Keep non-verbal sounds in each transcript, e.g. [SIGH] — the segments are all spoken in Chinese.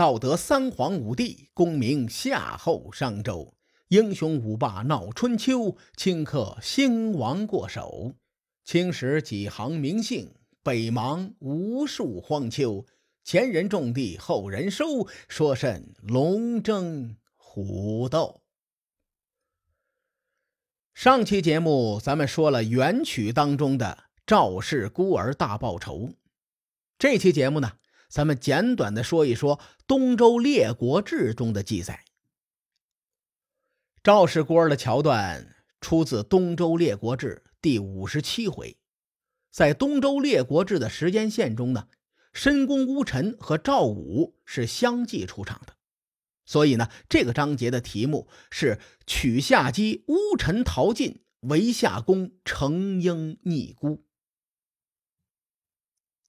道德三皇五帝，功名夏后商周。英雄五霸闹春秋，顷刻兴亡过手。青史几行名姓，北邙无数荒丘。前人种地，后人收，说甚龙争虎斗？上期节目咱们说了元曲当中的赵氏孤儿大报仇，这期节目呢，咱们简短的说一说《东周列国志》中的记载。赵氏孤儿的桥段出自《东周列国志》第五十七回。在《东周列国志》的时间线中呢，申公乌臣和赵武是相继出场的，所以呢，这个章节的题目是“取下姬乌臣逃尽，为夏公成婴逆孤”。《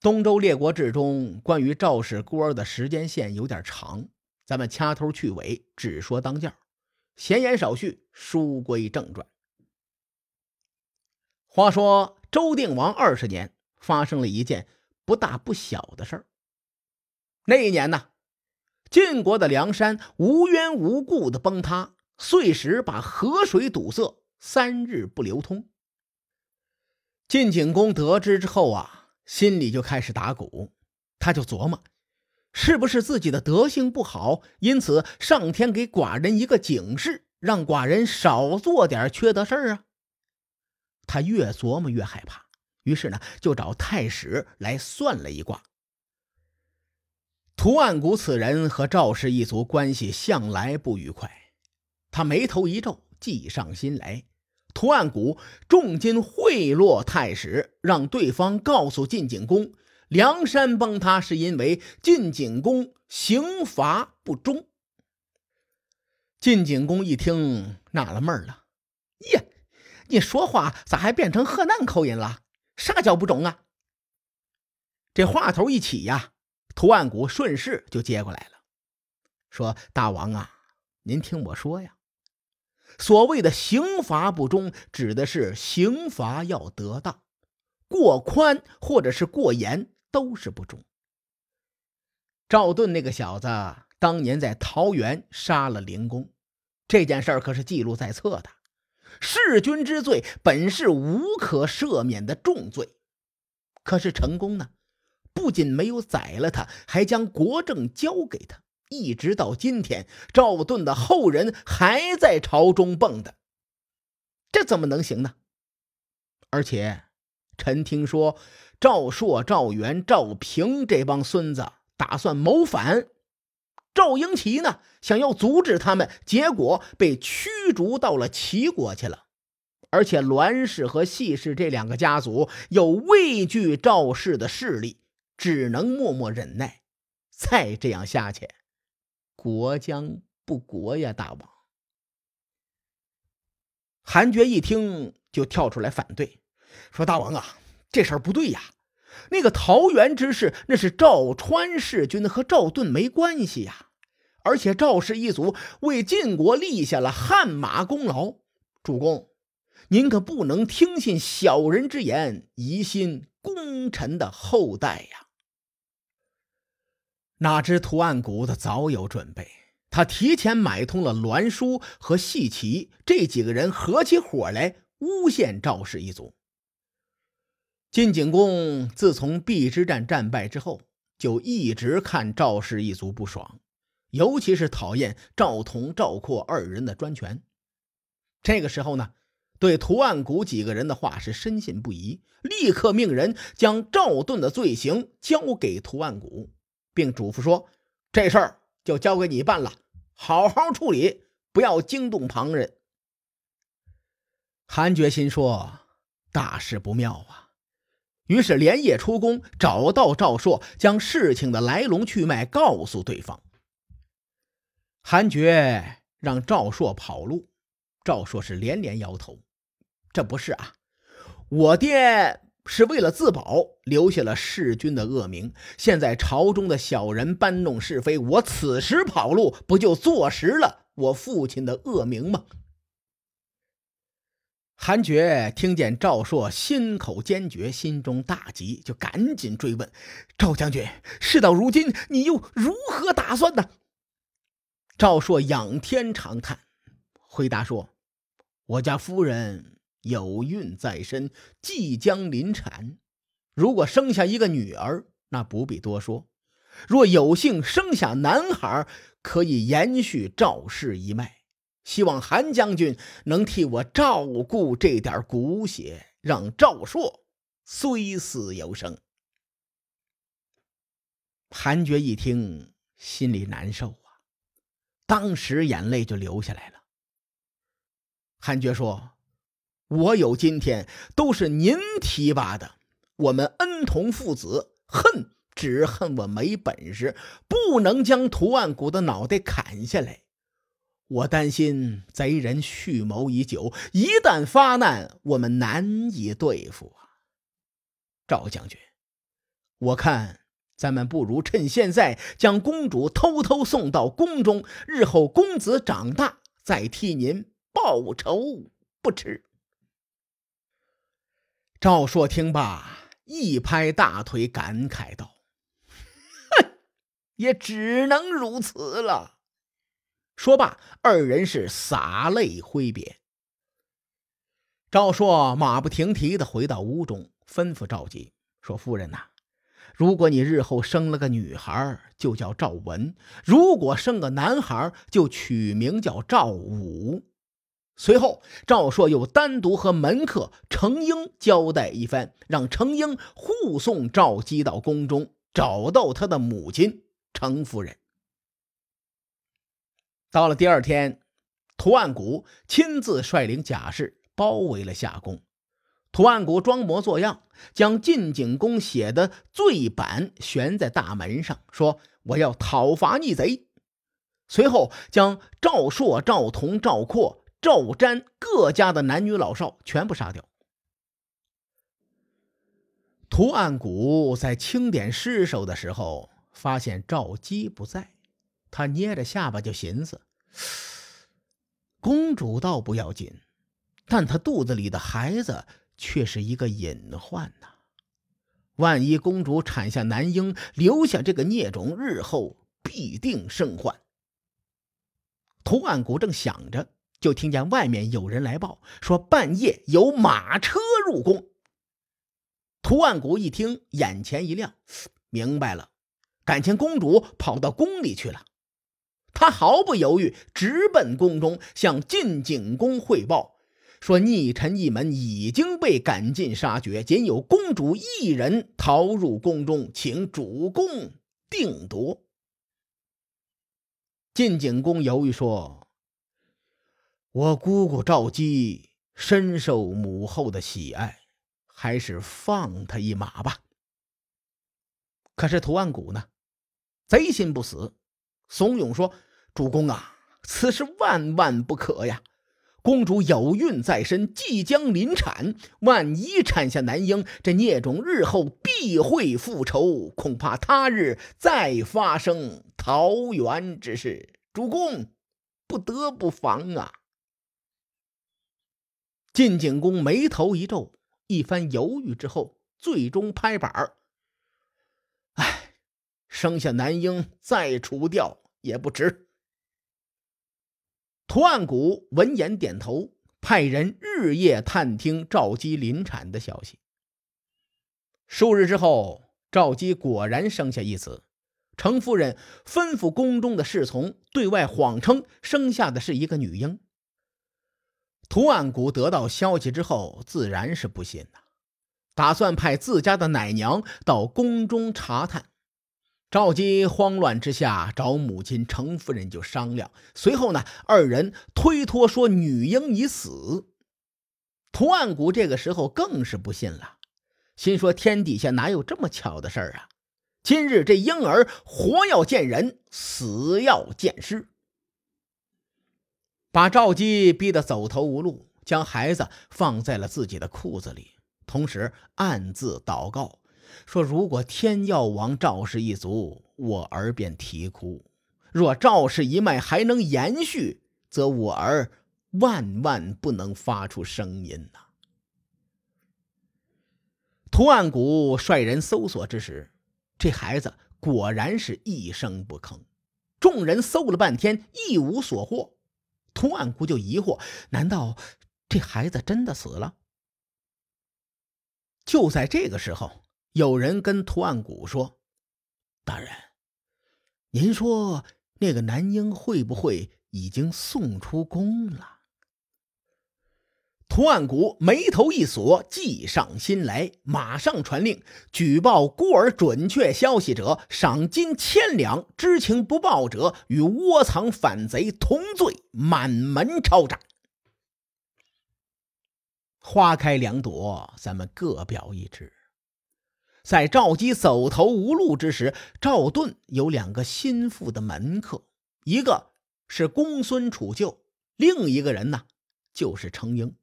东周列国志》中关于赵氏孤儿的时间线有点长，咱们掐头去尾，只说当件闲言少叙，书归正传。话说周定王二十年，发生了一件不大不小的事儿。那一年呢，晋国的梁山无缘无故的崩塌，碎石把河水堵塞，三日不流通。晋景公得知之后啊，心里就开始打鼓，他就琢磨。是不是自己的德行不好，因此上天给寡人一个警示，让寡人少做点缺德事儿啊？他越琢磨越害怕，于是呢，就找太史来算了一卦。图案谷此人和赵氏一族关系向来不愉快，他眉头一皱，计上心来。图案谷重金贿赂太史，让对方告诉晋景公。梁山崩塌是因为晋景公刑罚不忠。晋景公一听纳了闷了：“耶，你说话咋还变成河南口音了？啥叫不忠啊？”这话头一起呀，图案谷顺势就接过来了，说：“大王啊，您听我说呀，所谓的刑罚不忠，指的是刑罚要得当，过宽或者是过严。”都是不忠。赵盾那个小子当年在桃园杀了灵公，这件事可是记录在册的。弑君之罪本是无可赦免的重罪，可是成功呢，不仅没有宰了他，还将国政交给他，一直到今天，赵盾的后人还在朝中蹦跶，这怎么能行呢？而且，臣听说。赵朔、赵元、赵平这帮孙子打算谋反，赵英奇呢想要阻止他们，结果被驱逐到了齐国去了。而且栾氏和细氏这两个家族又畏惧赵氏的势力，只能默默忍耐。再这样下去，国将不国呀！大王韩厥一听就跳出来反对，说：“大王啊！”这事儿不对呀，那个桃园之事，那是赵川弑君，和赵盾没关系呀。而且赵氏一族为晋国立下了汗马功劳，主公，您可不能听信小人之言，疑心功臣的后代呀。哪知图案谷子早有准备，他提前买通了栾书和细齐这几个人，合起伙来诬陷赵氏一族。晋景公自从邲之战战败之后，就一直看赵氏一族不爽，尤其是讨厌赵同、赵括二人的专权。这个时候呢，对图案谷几个人的话是深信不疑，立刻命人将赵盾的罪行交给图案谷，并嘱咐说：“这事儿就交给你办了，好好处理，不要惊动旁人。”韩厥心说：“大事不妙啊！”于是连夜出宫，找到赵朔，将事情的来龙去脉告诉对方。韩厥让赵朔跑路，赵朔是连连摇头：“这不是啊，我爹是为了自保，留下了弑君的恶名。现在朝中的小人搬弄是非，我此时跑路，不就坐实了我父亲的恶名吗？”韩觉听见赵硕心口坚决，心中大急，就赶紧追问：“赵将军，事到如今，你又如何打算呢？”赵硕仰天长叹，回答说：“我家夫人有孕在身，即将临产。如果生下一个女儿，那不必多说；若有幸生下男孩，可以延续赵氏一脉。”希望韩将军能替我照顾这点骨血，让赵硕虽死犹生。韩觉一听，心里难受啊，当时眼泪就流下来了。韩觉说：“我有今天，都是您提拔的。我们恩同父子，恨只恨我没本事，不能将图案谷的脑袋砍下来。”我担心贼人蓄谋已久，一旦发难，我们难以对付啊！赵将军，我看咱们不如趁现在将公主偷偷送到宫中，日后公子长大再替您报仇不迟。赵硕听罢，一拍大腿，感慨道：“ [LAUGHS] 哼，也只能如此了。”说罢，二人是洒泪挥别。赵硕马不停蹄的回到屋中，吩咐赵姬说：“夫人呐，如果你日后生了个女孩，就叫赵文；如果生个男孩，就取名叫赵武。”随后，赵硕又单独和门客程英交代一番，让程英护送赵姬到宫中，找到他的母亲程夫人。到了第二天，图案谷亲自率领甲士包围了夏宫。图案谷装模作样，将晋景公写的罪版悬在大门上，说：“我要讨伐逆贼。”随后将赵硕、赵同、赵括、赵瞻各家的男女老少全部杀掉。图案谷在清点尸首的时候，发现赵姬不在。他捏着下巴就寻思：公主倒不要紧，但她肚子里的孩子却是一个隐患呐。万一公主产下男婴，留下这个孽种，日后必定生患。图案谷正想着，就听见外面有人来报，说半夜有马车入宫。图案谷一听，眼前一亮，明白了，感情公主跑到宫里去了。他毫不犹豫，直奔宫中，向晋景公汇报说：“逆臣一门已经被赶尽杀绝，仅有公主一人逃入宫中，请主公定夺。”晋景公犹豫说：“我姑姑赵姬深受母后的喜爱，还是放她一马吧。”可是图案谷呢，贼心不死。怂恿说：“主公啊，此事万万不可呀！公主有孕在身，即将临产，万一产下男婴，这孽种日后必会复仇，恐怕他日再发生桃园之事。主公不得不防啊！”晋景公眉头一皱，一番犹豫之后，最终拍板儿：“哎，生下男婴再除掉。”也不迟。图案谷闻言点头，派人日夜探听赵姬临产的消息。数日之后，赵姬果然生下一子。程夫人吩咐宫中的侍从对外谎称生下的是一个女婴。图案谷得到消息之后，自然是不信呐，打算派自家的奶娘到宫中查探。赵姬慌乱之下找母亲程夫人就商量，随后呢，二人推脱说女婴已死。图案谷这个时候更是不信了，心说天底下哪有这么巧的事儿啊？今日这婴儿活要见人，死要见尸，把赵姬逼得走投无路，将孩子放在了自己的裤子里，同时暗自祷告。说：“如果天要亡赵氏一族，我儿便啼哭；若赵氏一脉还能延续，则我儿万万不能发出声音呐！图案谷率人搜索之时，这孩子果然是一声不吭。众人搜了半天，一无所获。图案古就疑惑：难道这孩子真的死了？就在这个时候，有人跟图案古说：“大人，您说那个男婴会不会已经送出宫了？”图案谷眉头一锁，计上心来，马上传令，举报孤儿准确消息者，赏金千两；知情不报者，与窝藏反贼同罪，满门抄斩。花开两朵，咱们各表一枝。在赵姬走投无路之时，赵盾有两个心腹的门客，一个是公孙楚旧，另一个人呢，就是程婴。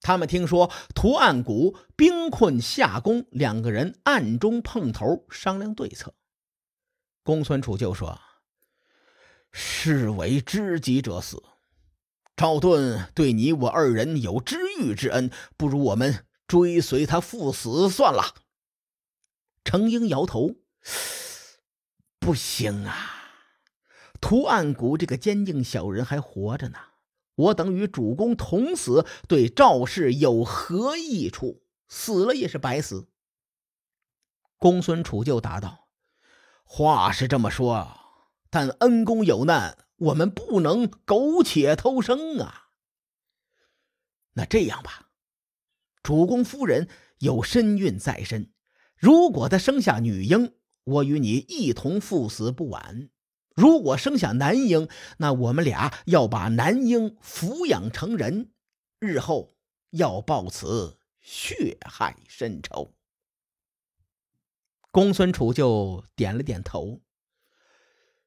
他们听说图案谷兵困夏宫，两个人暗中碰头商量对策。公孙楚就说：“士为知己者死，赵盾对你我二人有知遇之恩，不如我们追随他赴死算了。”程婴摇头：“不行啊，图案谷这个奸佞小人还活着呢。”我等与主公同死，对赵氏有何益处？死了也是白死。公孙楚就答道：“话是这么说，但恩公有难，我们不能苟且偷生啊。那这样吧，主公夫人有身孕在身，如果她生下女婴，我与你一同赴死不晚。”如果生下男婴，那我们俩要把男婴抚养成人，日后要报此血海深仇。公孙楚就点了点头，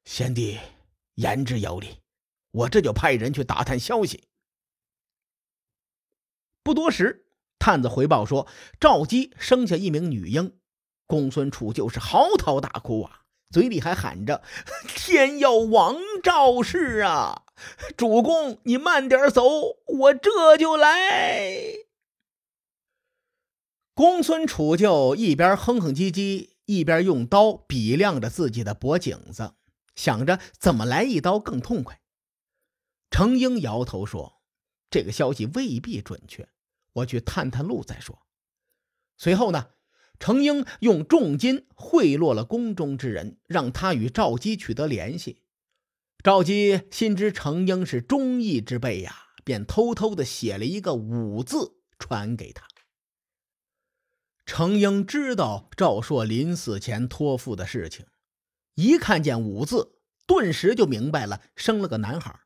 贤弟言之有理，我这就派人去打探消息。不多时，探子回报说，赵姬生下一名女婴，公孙楚就是嚎啕大哭啊。嘴里还喊着：“天要亡赵氏啊！主公，你慢点走，我这就来。”公孙楚就一边哼哼唧唧，一边用刀比量着自己的脖颈子，想着怎么来一刀更痛快。程英摇头说：“这个消息未必准确，我去探探路再说。”随后呢？程英用重金贿赂了宫中之人，让他与赵姬取得联系。赵姬心知程英是忠义之辈呀，便偷偷的写了一个“武”字传给他。程英知道赵硕临死前托付的事情，一看见“武”字，顿时就明白了，生了个男孩。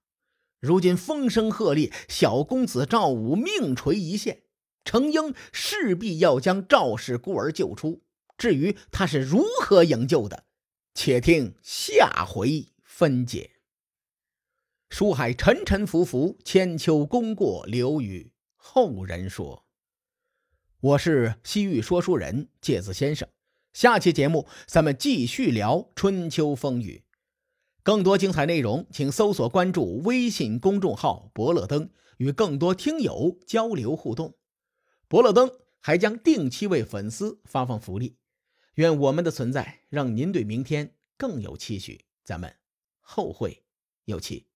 如今风声鹤唳，小公子赵武命垂一线。程婴势必要将赵氏孤儿救出，至于他是如何营救的，且听下回分解。书海沉沉浮浮，千秋功过留与后人说。我是西域说书人介子先生，下期节目咱们继续聊春秋风雨。更多精彩内容，请搜索关注微信公众号“伯乐灯”，与更多听友交流互动。伯乐灯还将定期为粉丝发放福利，愿我们的存在让您对明天更有期许。咱们后会有期。